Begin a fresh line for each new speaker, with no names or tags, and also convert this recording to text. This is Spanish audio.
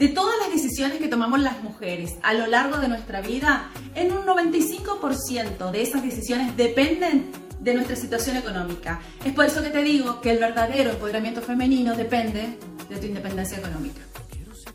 De todas las decisiones que tomamos las mujeres a lo largo de nuestra vida, en un 95% de esas decisiones dependen de nuestra situación económica. Es por eso que te digo que el verdadero empoderamiento femenino depende de tu independencia económica.